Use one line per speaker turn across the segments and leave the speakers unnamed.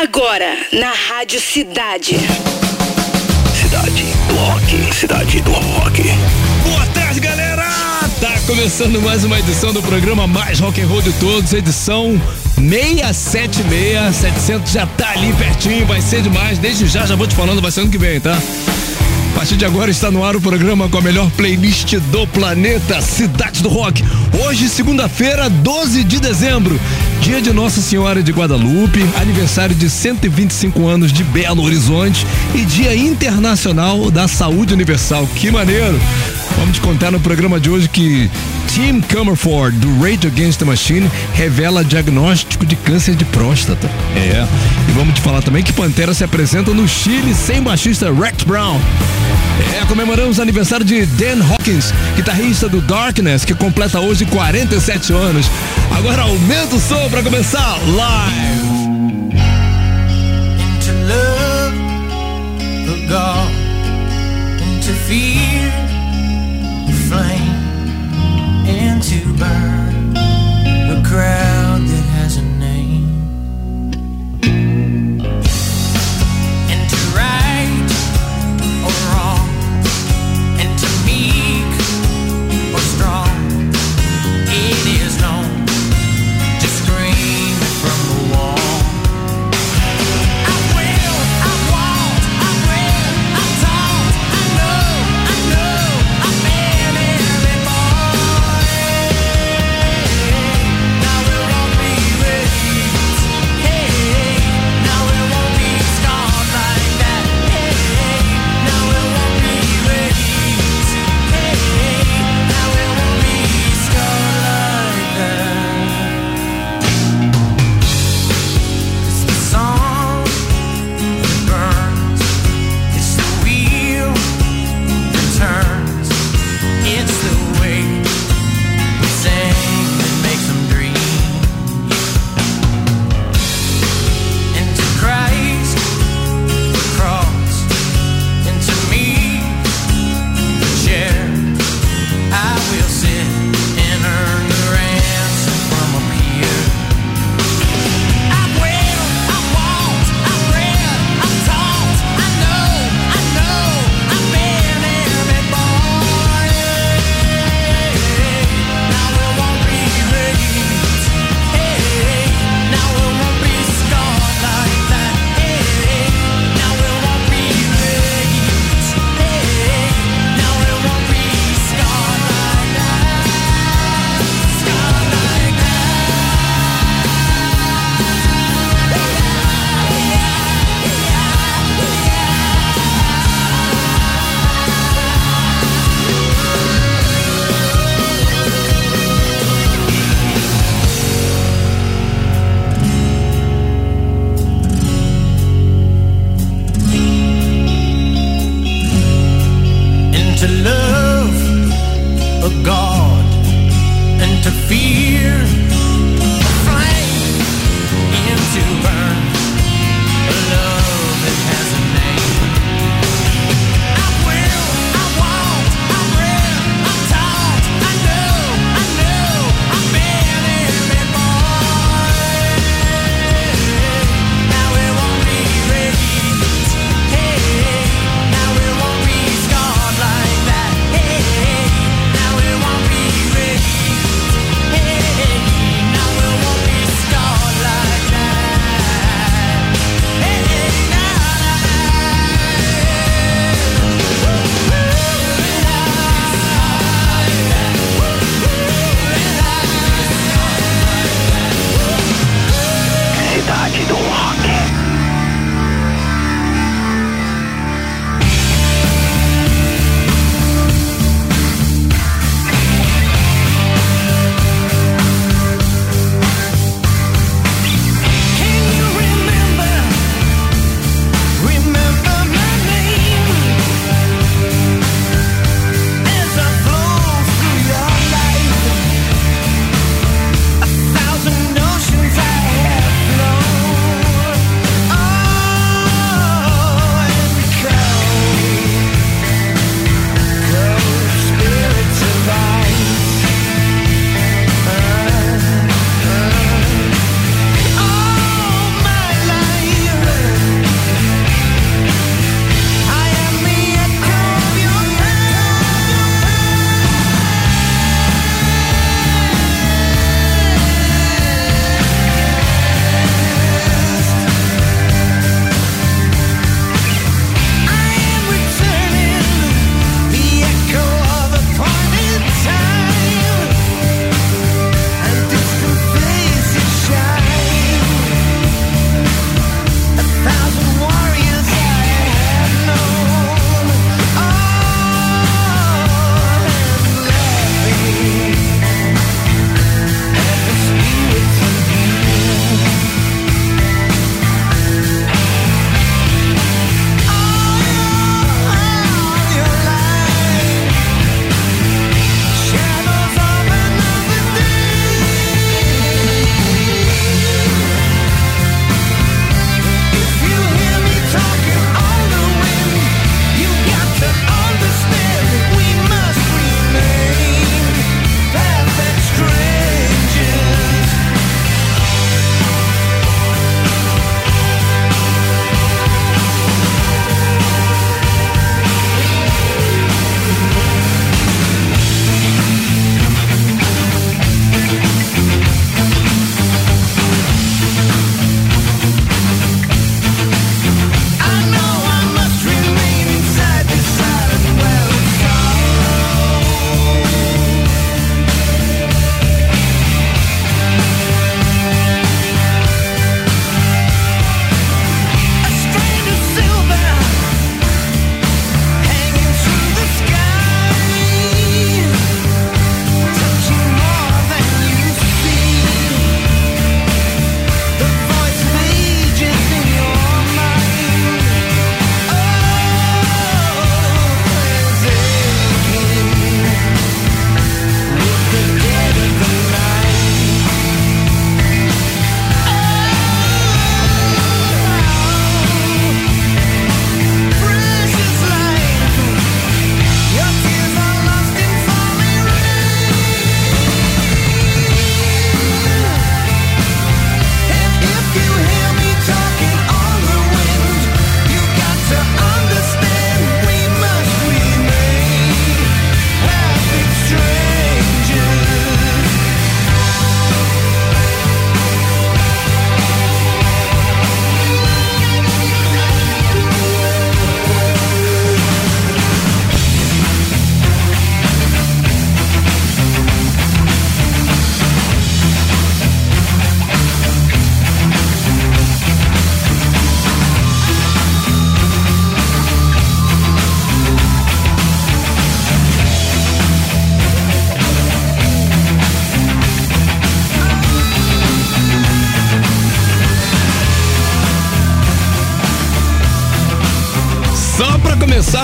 Agora, na Rádio Cidade.
Cidade do Rock. Cidade do Rock.
Boa tarde, galera! Tá começando mais uma edição do programa mais rock and roll de todos, edição 676, 700 já tá ali pertinho, vai ser demais. Desde já, já vou te falando, vai ser ano que vem, tá? A partir de agora está no ar o programa com a melhor playlist do planeta, Cidade do Rock. Hoje, segunda-feira, 12 de dezembro, dia de Nossa Senhora de Guadalupe, aniversário de 125 anos de Belo Horizonte e Dia Internacional da Saúde Universal. Que maneiro! Vamos te contar no programa de hoje que Tim Comerford, do Rage Against the Machine, revela diagnóstico de câncer de próstata. É. E vamos te falar também que Pantera se apresenta no Chile sem baixista Rex Brown. É, comemoramos o aniversário de Dan Hawkins, guitarrista do Darkness, que completa hoje 47 anos. Agora aumenta o som para começar live.
into love the God into fear flame and to burn the crowd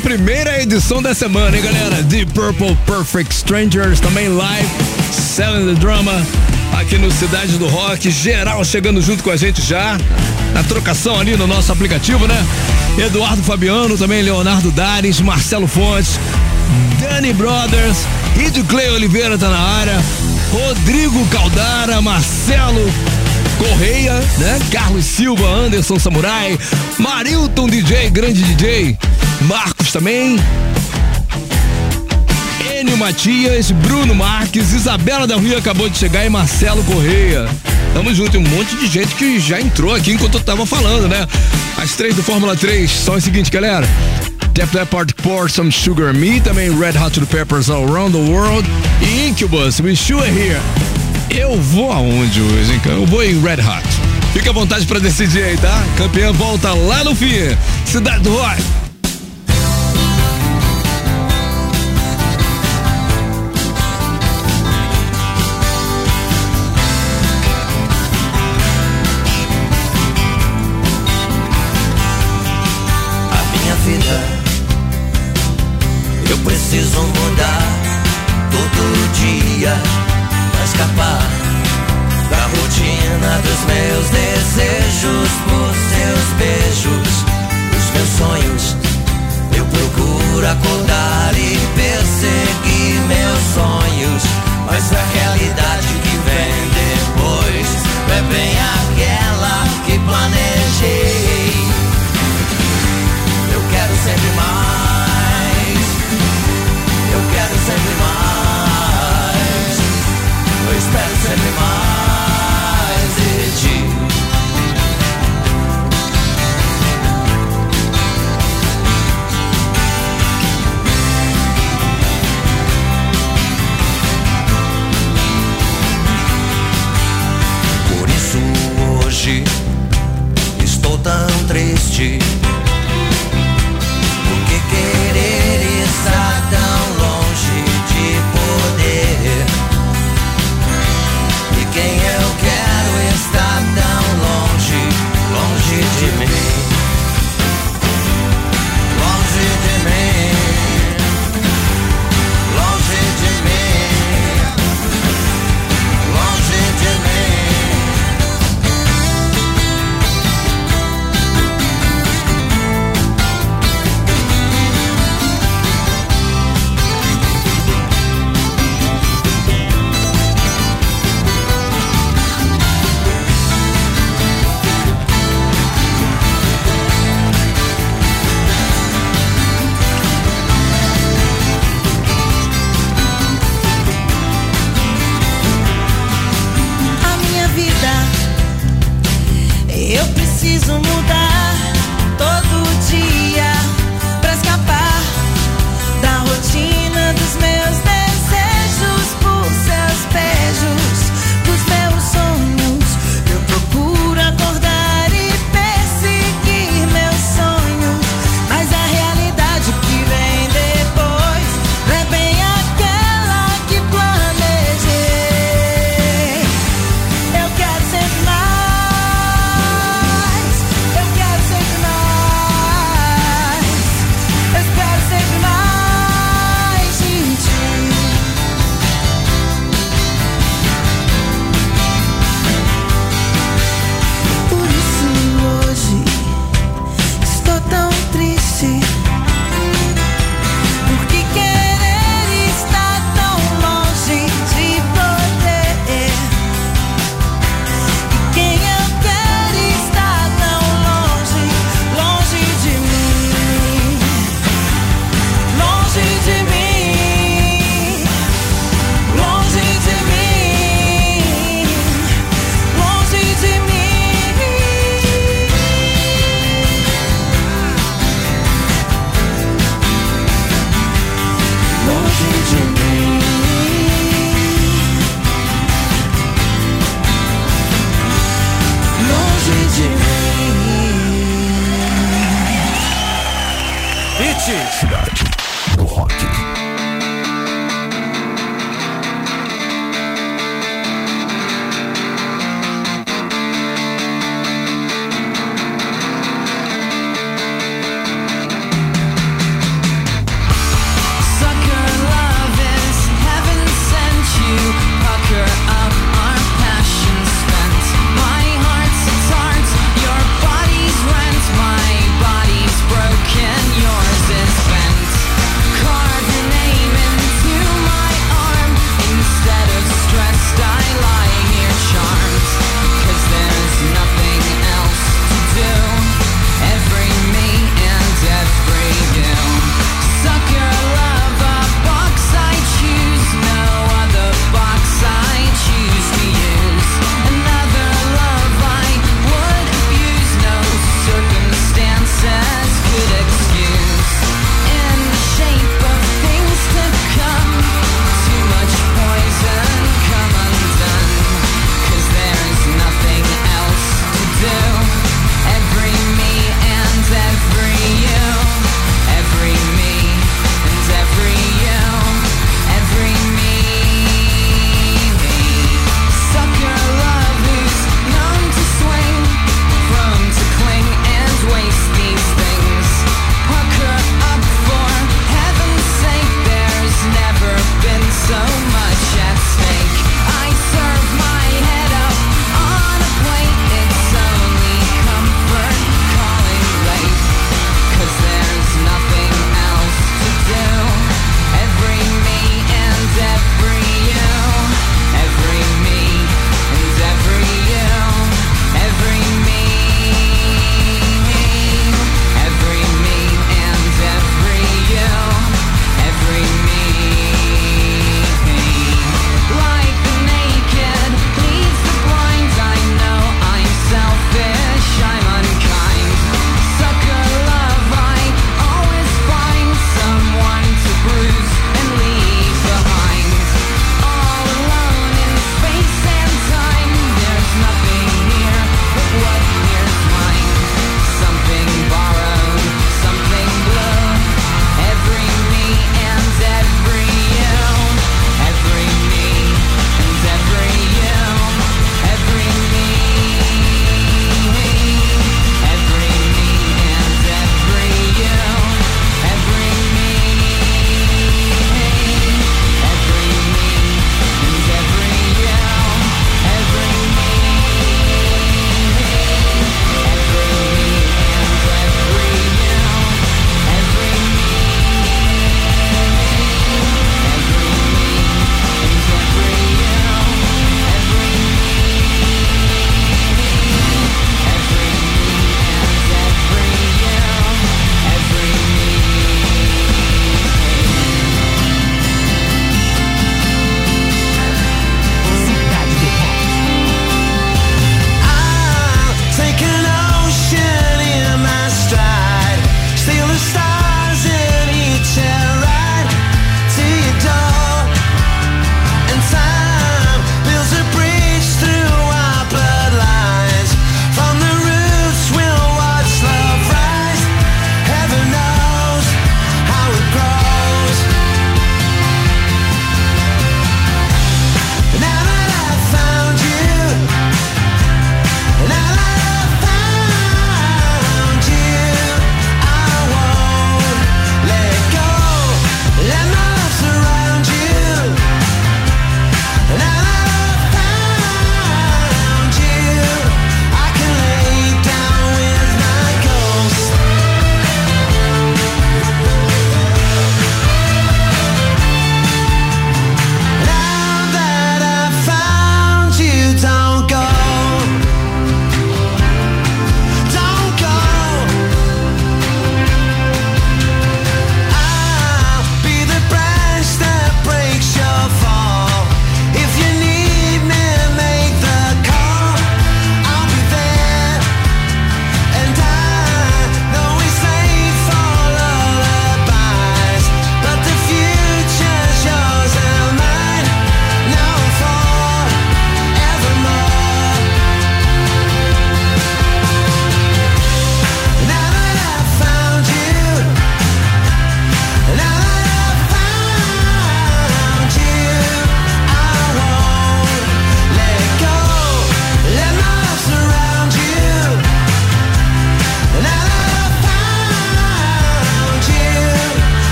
primeira edição da semana, hein, galera? The Purple Perfect Strangers, também live, Selling the Drama, aqui no Cidade do Rock, geral chegando junto com a gente já, na trocação ali no nosso aplicativo, né? Eduardo Fabiano, também Leonardo Dares, Marcelo Fontes, Dani Brothers, Id Clay Oliveira tá na área, Rodrigo Caldara, Marcelo Correia, né? Carlos Silva, Anderson Samurai, Marilton DJ, grande DJ, Também, Enio Matias, Bruno Marques, Isabela da Rui acabou de chegar e Marcelo Correia. Tamo junto, um monte de gente que já entrou aqui enquanto eu tava falando, né? As três do Fórmula 3 são as seguintes, galera. Def Leppard Pour Some Sugar Me, também Red Hot Chili Peppers All Around the World e Incubus, You Were Here. Eu vou aonde hoje, hein? Eu vou em Red Hot. Fica à vontade pra decidir aí, tá? Campeã volta lá no fim. Cidade do Rock.
Preciso mudar todo dia pra escapar da rotina dos meus desejos por seus beijos, os meus sonhos. Eu procuro acordar e perseguir meus sonhos, mas a realidade que vem depois é bem aquela que planejei. Eu quero sempre mais. Eu
preciso mudar todo dia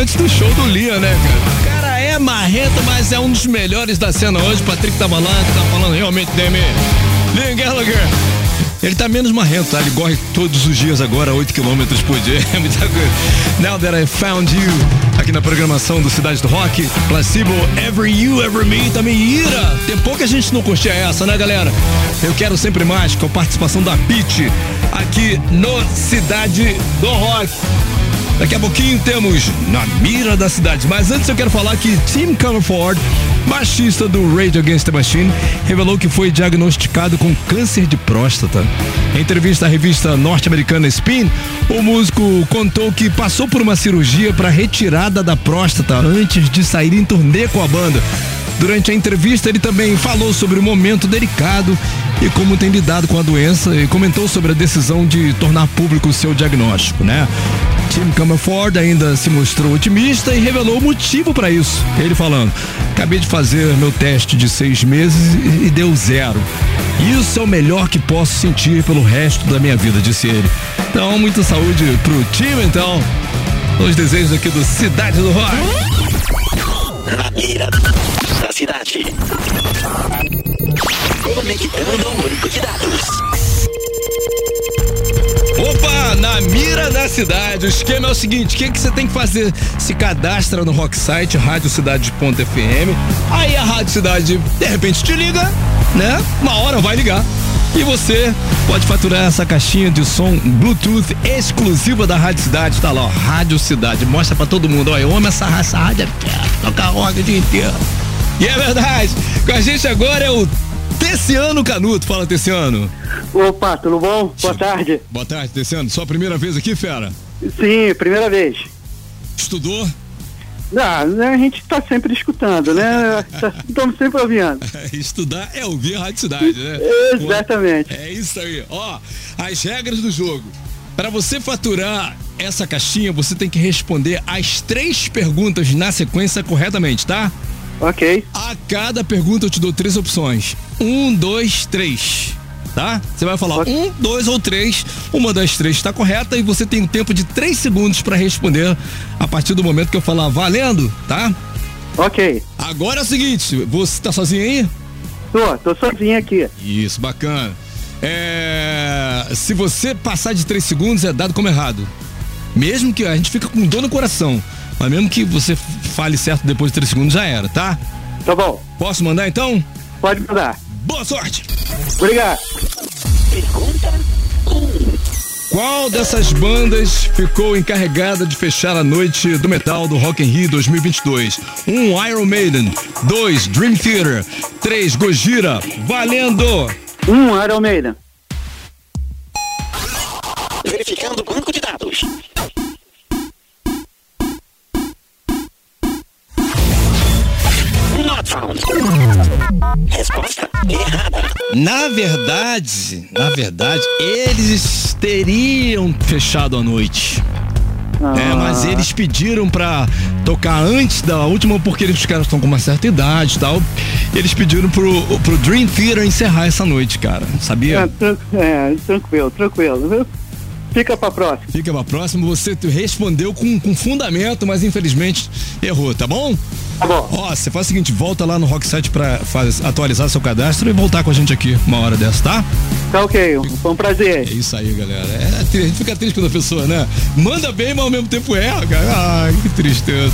culminantes do show do Liam, né, cara? Cara é marrento, mas é um dos melhores da cena hoje. Patrick tava lá, tá falando realmente, Demi. Liam Gallagher. Ele tá menos marrento, tá? Ele corre todos os dias agora, 8 km por dia. É muita coisa. Now that I found you. Aqui na programação do Cidade do Rock. Placebo, Ever You, Ever Me. Também Ira. Tem pouca gente não curtia essa, né, galera? Eu quero sempre mais com a participação da Pete aqui no Cidade do Rock. Daqui a pouquinho temos na mira da cidade. Mas antes eu quero falar que Tim Comerford, baixista do Rage Against the Machine, revelou que foi diagnosticado com câncer de próstata. Em entrevista à revista norte-americana Spin, o músico contou que passou por uma cirurgia para retirada da próstata antes de sair em turnê com a banda. Durante a entrevista, ele também falou sobre o momento delicado e como tem lidado com a doença e comentou sobre a decisão de tornar público o seu diagnóstico, né? Tim Comerford ainda se mostrou otimista e revelou o motivo para isso. Ele falando: Acabei de fazer meu teste de seis meses e deu zero. Isso é o melhor que posso sentir pelo resto da minha vida, disse ele. Então, muita saúde pro time, então. Os desejos aqui do Cidade do Rock.
Na mira da cidade. Conectando o banco de dados.
Opa, na mira da cidade. O esquema é o seguinte: o que, que você tem que fazer? Se cadastra no Rocksite, radiocidade.fm. Aí a Rádio Cidade, de repente, te liga, né? Uma hora vai ligar. E você pode faturar essa caixinha de som Bluetooth exclusiva da Rádio Cidade. Tá lá, ó, Rádio Cidade. Mostra pra todo mundo. Ó, eu amo essa raça rádio. Toca rock o dia inteiro. E é verdade. Com a gente agora é o Teciano Canuto. Fala, Teciano.
Opa, tudo bom? Boa tarde.
Boa tarde, Teciano. Sua primeira vez aqui, fera?
Sim, primeira vez.
Estudou?
Ah, né, a gente tá sempre escutando, né? Tá- Estamos sempre ouvindo.
Estudar é ouvir a Rádio Cidade, né?
Exatamente.
É isso aí. Ó, as regras do jogo. Para você faturar essa caixinha, você tem que responder as três perguntas na sequência corretamente, tá?
Ok,
A cada pergunta eu te dou três opções. Um, dois, três. Tá? Você vai falar
Ok.
um, dois ou três. Uma das três está correta e você tem um tempo de três segundos para responder a partir do momento que eu falar valendo, tá?
ok.
Agora é o seguinte, você tá sozinho aí?
Tô, tô sozinho aqui.
Isso, bacana. É, se você passar de três segundos, é dado como errado. Mesmo que a gente fica com dor no coração. Mas mesmo que você fale certo depois de três segundos, já era, tá?
Tá bom,
Posso mandar então?
pode mandar.
Boa sorte!
Obrigado.
Pergunta
Qual dessas bandas ficou encarregada de fechar a noite do metal do Rock in Rio 2022? 1. Um, Iron Maiden. 2. Dream Theater. 3. Gojira. Valendo!
Um, Iron Maiden.
verificando o banco de dados. Resposta errada.
Na verdade, na verdade, eles teriam fechado a noite. É, mas eles pediram pra tocar antes da última, porque eles, os caras estão com uma certa idade e tal. Eles pediram pro, pro Dream Theater encerrar essa noite, cara.
É,
Sabia?
tran- é, tranquilo, tranquilo. viu? Fica pra próxima.
Fica pra próxima, você respondeu com, com fundamento, mas infelizmente errou, tá bom?
Tá bom.
Ó, você faz o seguinte, volta lá no Rocksite pra faz- atualizar seu cadastro e voltar com a gente aqui uma hora dessa, tá?
Tá ok, foi um
É
prazer.
isso aí, galera. É, a gente fica triste quando a pessoa, né? Manda bem, mas ao mesmo tempo erra, cara. Ai, que tristeza.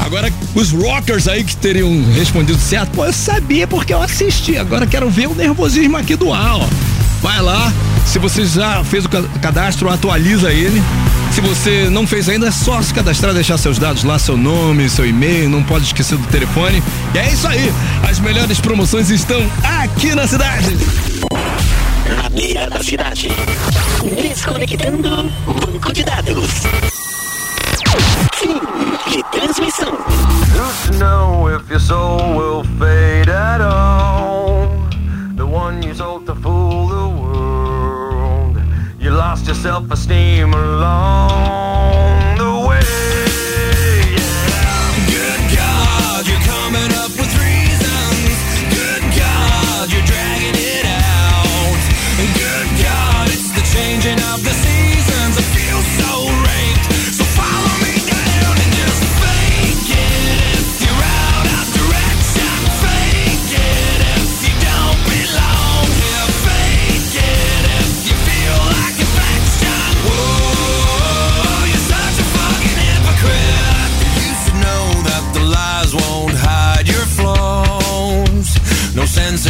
Agora, os rockers aí que teriam respondido certo, pô, eu sabia porque eu assisti. Agora quero ver o nervosismo aqui do ar, ó. Vai lá, se você já fez o ca- cadastro, atualiza ele. Se você não fez ainda, é só se cadastrar, deixar seus dados lá, seu nome, seu e-mail, não pode esquecer do telefone. E é isso aí, as melhores promoções estão aqui na cidade.
Na mira da cidade. Desconectando banco de dados. Fim de transmissão.
Who's know if your soul will fade at all? The one you sold to fool the. You lost your
self-esteem alone.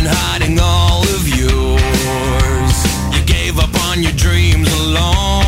hiding all of
yours. You
gave up
on your dreams alone.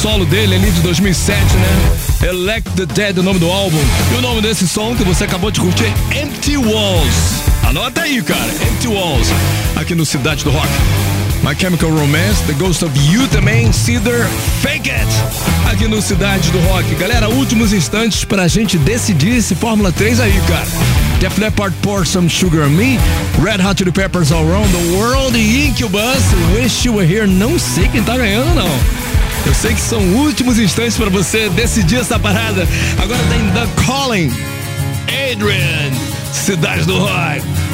Solo dele ali de 2007, né? Elect the Dead, o nome do álbum. E o nome desse som que você acabou de curtir Empty Walls. Anota aí, cara. Empty Walls. Aqui no Cidade do Rock. My Chemical Romance, The Ghost of You também, Cedar, Fake It, aqui no Cidade do Rock. Galera, últimos instantes pra gente decidir esse Fórmula 3 aí, cara. Def Leppard Pour Some Sugar on Me, Red Hot Chili Peppers All Around the World Incubus, Wish You Were Here. Não sei quem tá ganhando, não. Eu sei que são últimos instantes pra você decidir essa parada. Agora tem The Calling, Adrian, Cidade do Rock.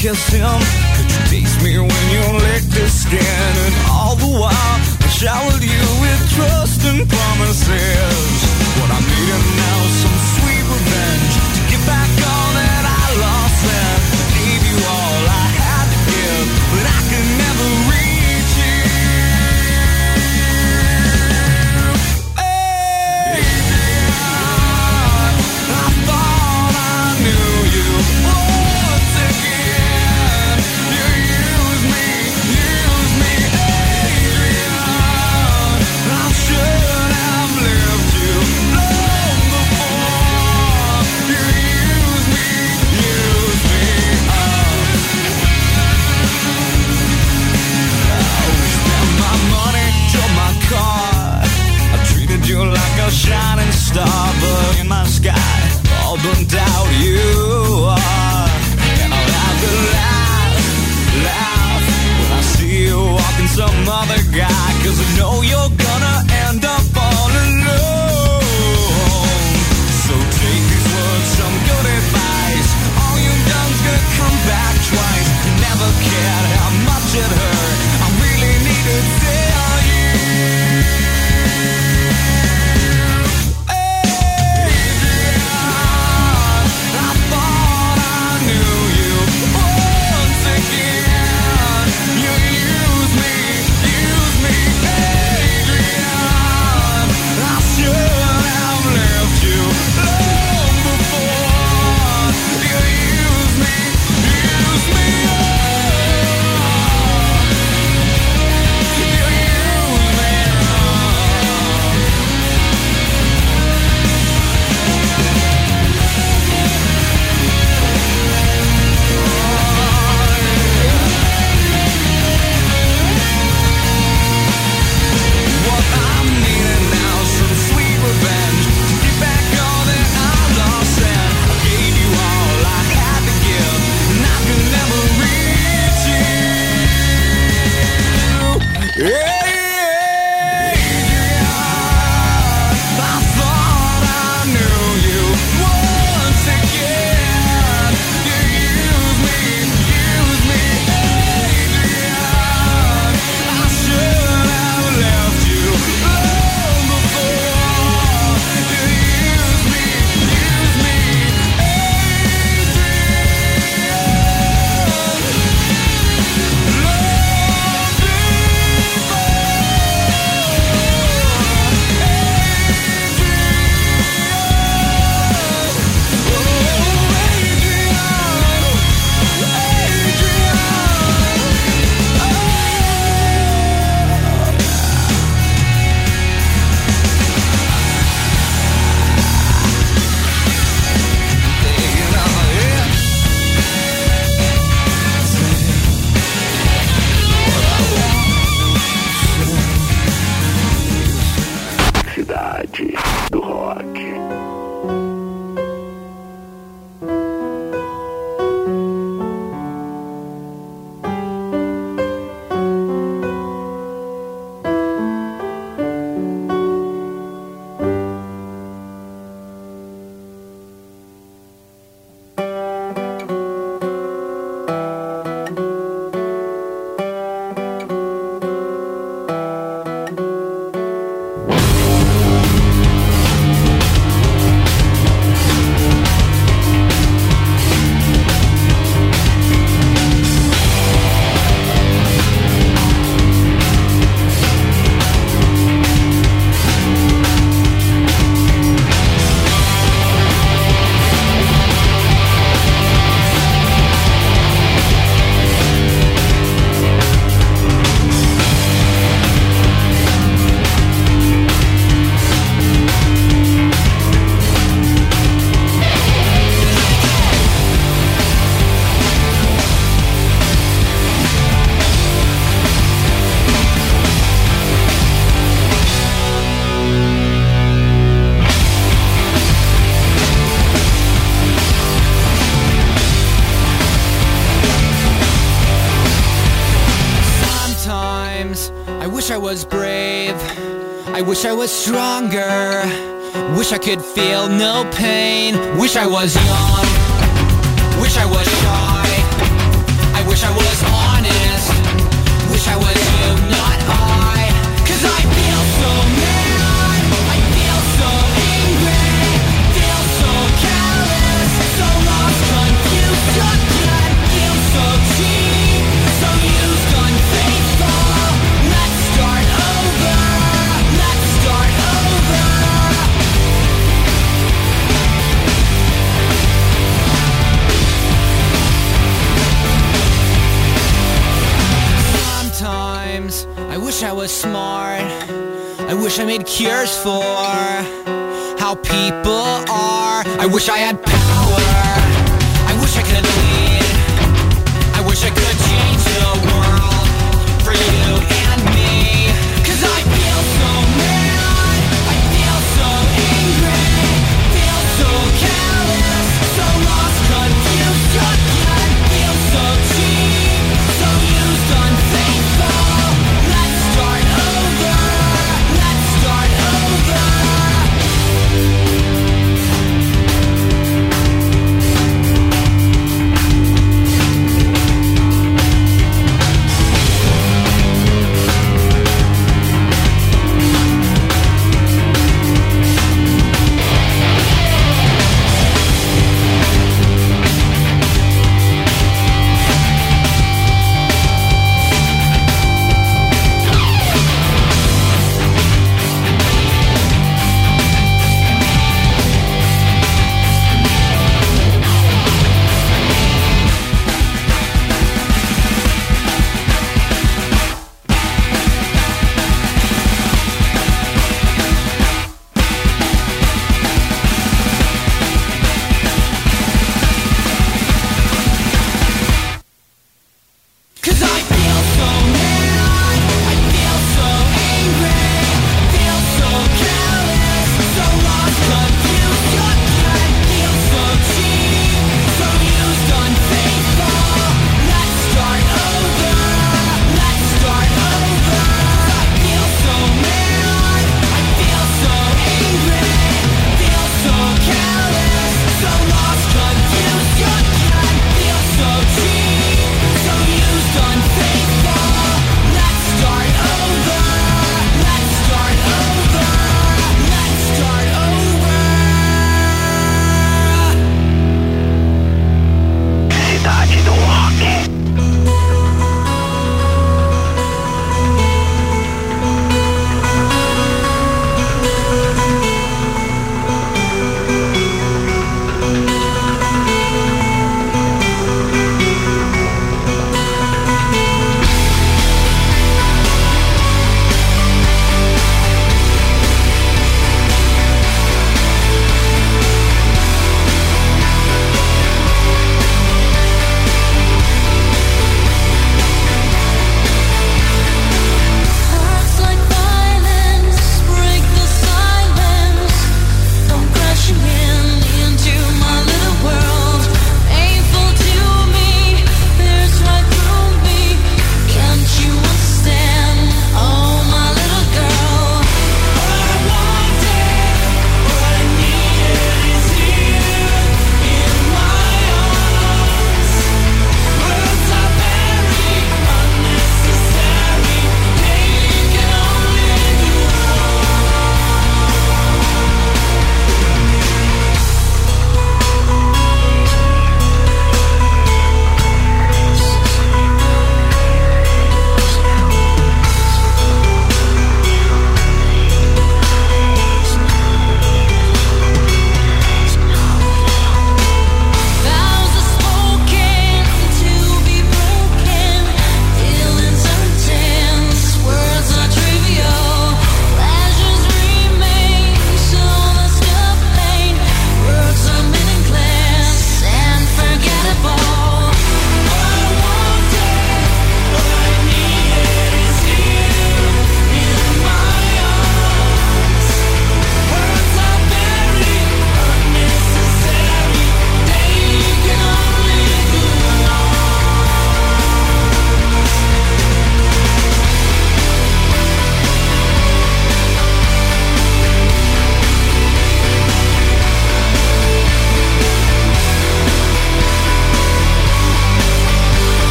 Kissed him? Could you taste me when you licked his skin? And all the while, I showered you with trust and promises. What I'm needing now is some sweet revenge to get back all that some other guy, cause I know you're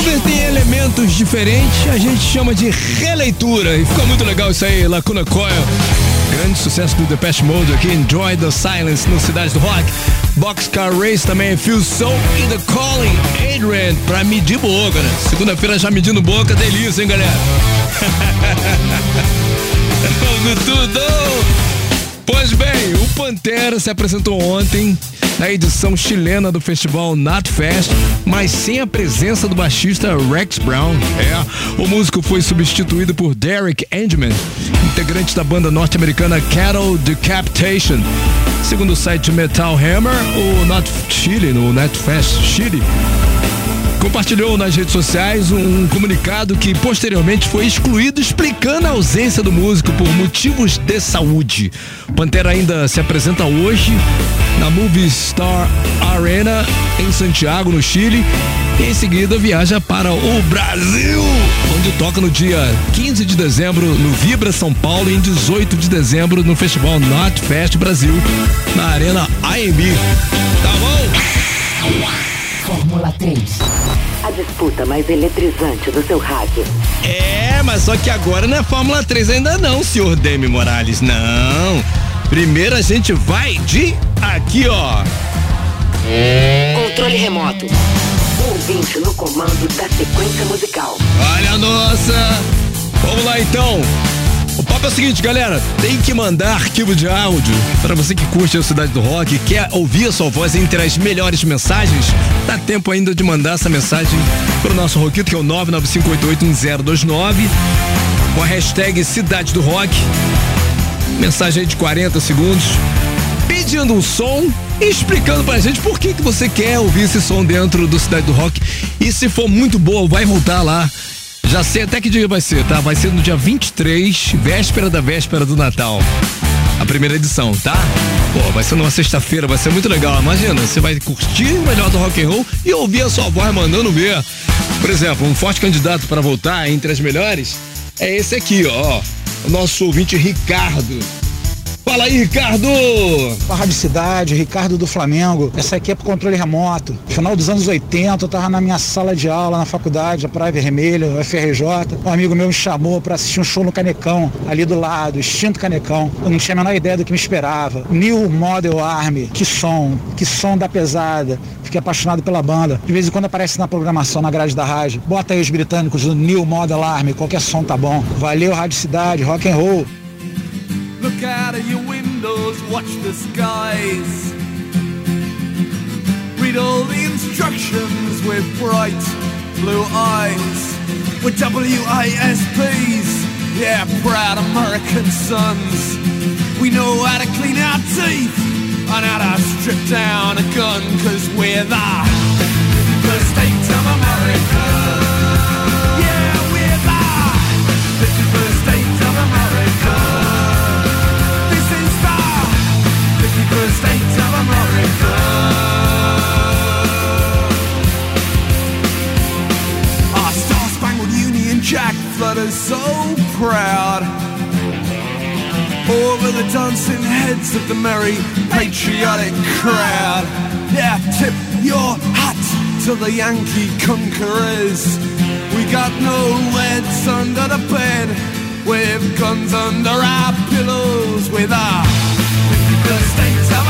Cover tem elementos diferentes, a gente chama de releitura. E ficou muito legal isso aí, Lacuna Coil. Grande sucesso do Depeche Mode aqui, Enjoy the Silence no Cidade do Rock. Boxcar Race também, Feel Soul e The Calling, Adrian, pra medir boca, né? Segunda-feira já medindo boca, delícia, hein, galera? Vamos tudo! Pois bem, o Pantera se apresentou ontem na edição chilena do festival Nutfest, mas sem a presença do baixista Rex Brown. É, o músico foi substituído por Derek Engelman, integrante da banda norte-americana Cattle Decapitation. Segundo o site Metal Hammer, o Not Chile, no Nutfest Chile, compartilhou nas redes sociais um comunicado que posteriormente foi excluído, explicando a ausência do músico por motivos de saúde. Pantera ainda se apresenta hoje na Movie Star Arena em Santiago, no Chile. E em seguida viaja para o Brasil, onde toca no dia 15 de dezembro no Vibra São Paulo e em 18 de dezembro no Festival Not Fest Brasil, na Arena AMB.
Fórmula 3. A disputa mais eletrizante do seu rádio.
É, mas só que agora não é Fórmula 3 ainda não, senhor Demi Morales. Não. Primeiro a gente vai de aqui, ó.
Controle remoto. Ouvinte no comando da sequência musical.
Olha a nossa. Vamos lá então. O papo é o seguinte, galera, tem que mandar arquivo de áudio para você que curte a Cidade do Rock, quer ouvir a sua voz entre as melhores mensagens. Dá tempo ainda de mandar essa mensagem pro nosso Roquito, que é o 995881029, com a hashtag Cidade do Rock. Mensagem aí de 40 segundos, pedindo um som e explicando pra gente por que, que você quer ouvir esse som dentro do Cidade do Rock. E se for muito boa, vai voltar lá. Já sei até que dia vai ser, tá? Vai ser no dia 23, véspera da véspera do Natal. A primeira edição, tá? Pô, vai ser numa sexta-feira, vai ser muito legal. Imagina, você vai curtir o melhor do rock and roll e ouvir a sua voz mandando ver. Por exemplo, um forte candidato para voltar entre as melhores é esse aqui, ó. O nosso ouvinte Ricardo. Fala aí, Ricardo!
A Rádio Cidade, Ricardo do Flamengo. Essa aqui é pro controle remoto. Final dos anos 80, eu tava na minha sala de aula na faculdade, a Praia Vermelha, FRJ. Um amigo meu me chamou pra assistir um show no Canecão, ali do lado, extinto Canecão. Eu não tinha a menor ideia do que me esperava. New Model Army, que som, que som da pesada. Fiquei apaixonado pela banda. De vez em quando aparece na programação, na grade da rádio. Bota aí os britânicos do New Model Army, qualquer som tá bom. Valeu, Rádio Cidade, rock and roll.
Look out of your windows, watch the skies. Read all the instructions with bright blue eyes. We're WASPs, yeah, proud American sons. We know how to clean our teeth and how to strip down a gun, cause we're the, the guns under our pillows with our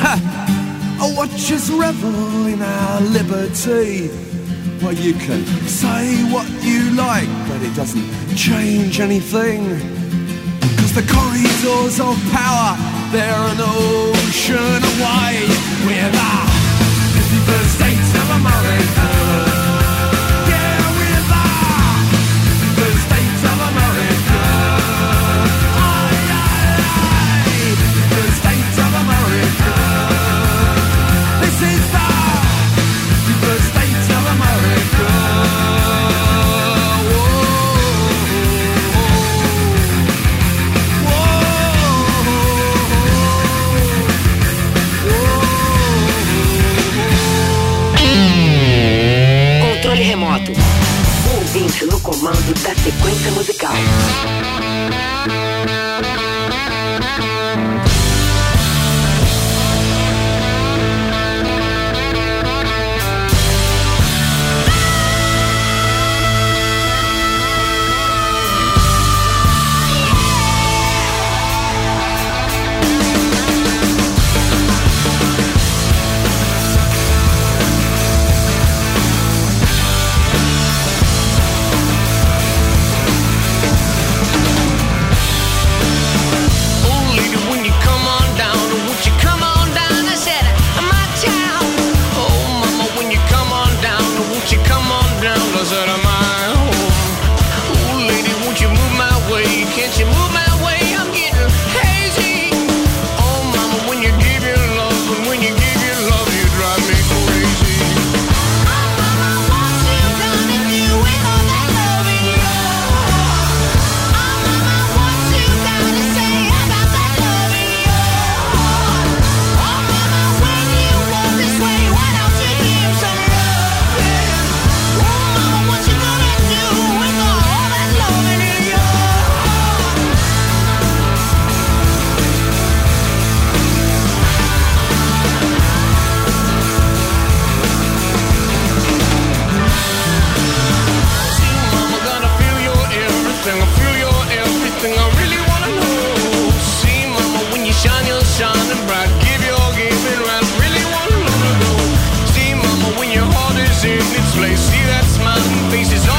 Ha! Watch us revel in our liberty. Well, you can say what you like, but it doesn't change anything. Cause the corridors of power, they're an ocean away. We're the 51st states of America.
Shining bright. Give your giving right. Really wanna know. See, mama, when your heart is in its place. See that smiling face is all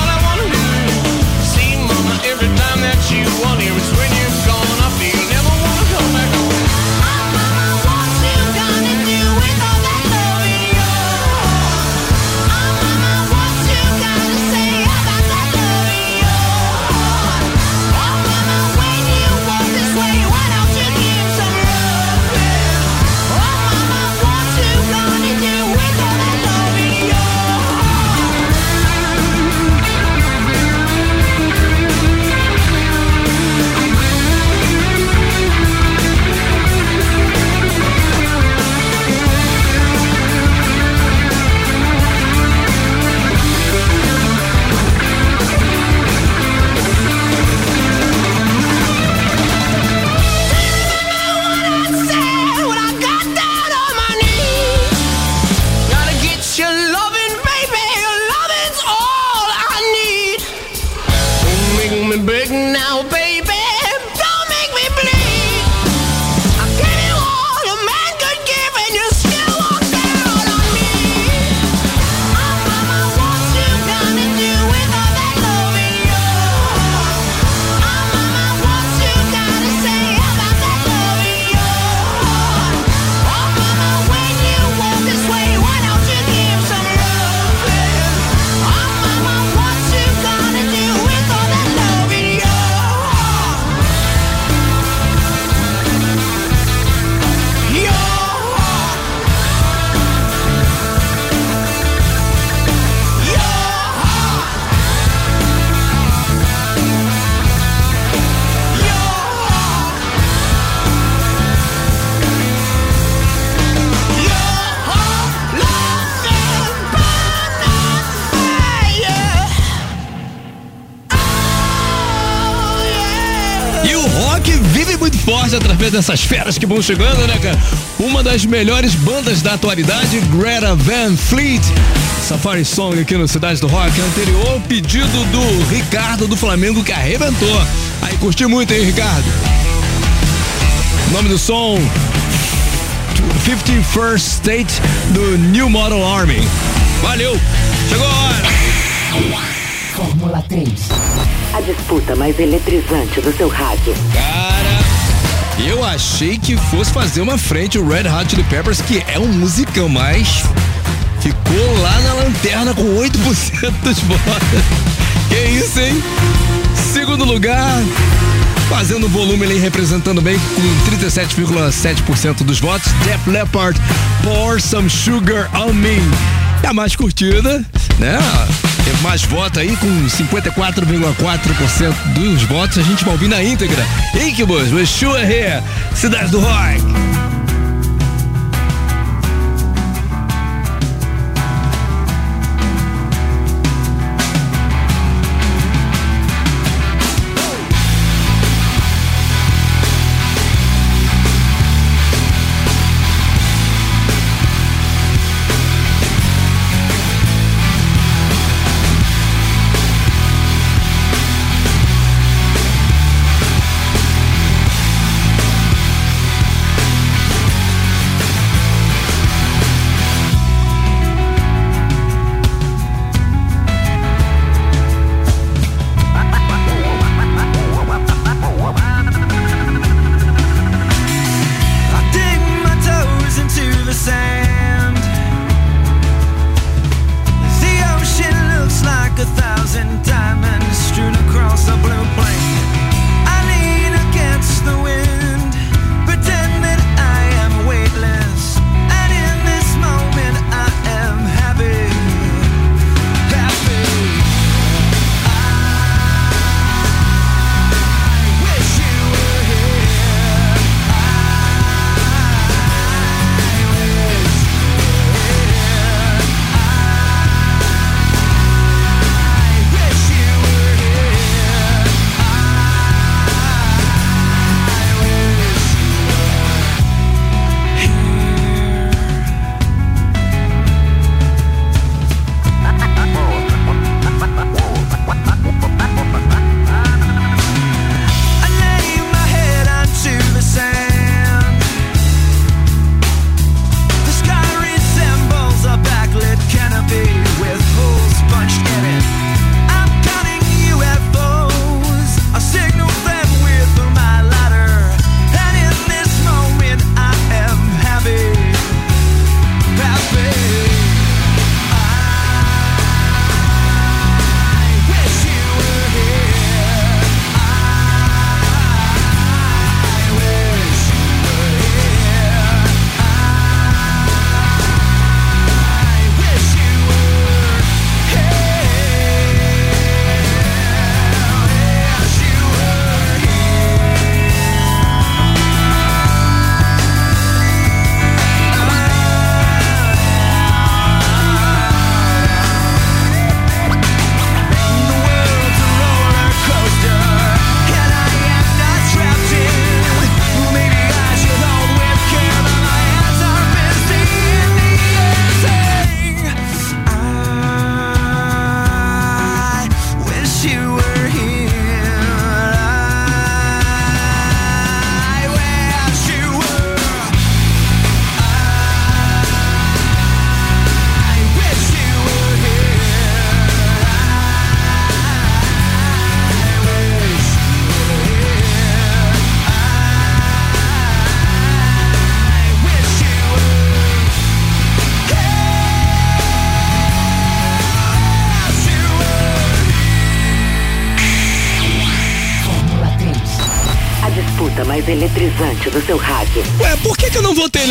muito forte através dessas feras que vão chegando, né, cara? Uma das melhores bandas da atualidade, Greta Van Fleet. Safari Song aqui no Cidade do Rock. Anterior ao pedido do Ricardo do Flamengo que arrebentou. Aí, curti muito, hein, Ricardo? O nome do som 51st State do New Model Army. Valeu! Chegou a hora!
Fórmula 3. A disputa mais eletrizante do seu rádio.
Cara, eu achei que fosse fazer uma frente o Red Hot Chili Peppers, que é um musicão, mas ficou lá na lanterna com 8% dos votos. Que isso, hein? Segundo lugar, fazendo volume ali, representando bem com 37,7% dos votos, Def Leppard, Pour Some Sugar on Me. É a mais curtida, né? Mais voto aí, com 54,4% dos votos. A gente vai ouvir na íntegra. Incubus, with Sure Here, Cidade do Rock.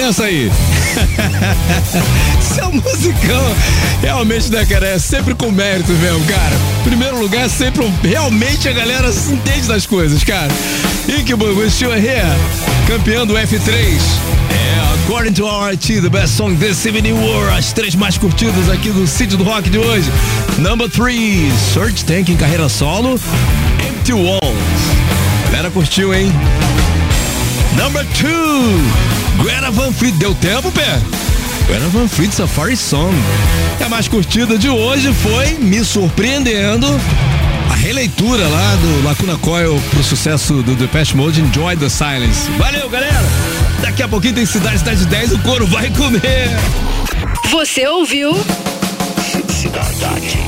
Nessa aí? Seu musicão, realmente, né, cara? É sempre com mérito mesmo, cara. Primeiro lugar, sempre um, realmente a galera se entende das coisas, cara. Bom, Steel Here, campeão do F3. É, according to our IT, the best song this evening were as três mais curtidas aqui do sítio do rock de hoje. Number 3, Search Tank em carreira solo, Empty Walls. Galera curtiu, hein? Number 2, Greta Van Fleet. Deu tempo, pé? Greta Van Fleet Safari Song. E a mais curtida de hoje foi Me Surpreendendo. A releitura lá do Lacuna Coil pro sucesso do Depeche Mode Enjoy the Silence. Valeu, galera! Daqui a pouquinho tem Cidade Cidade 10, o couro vai comer.
Você ouviu?
Cidade.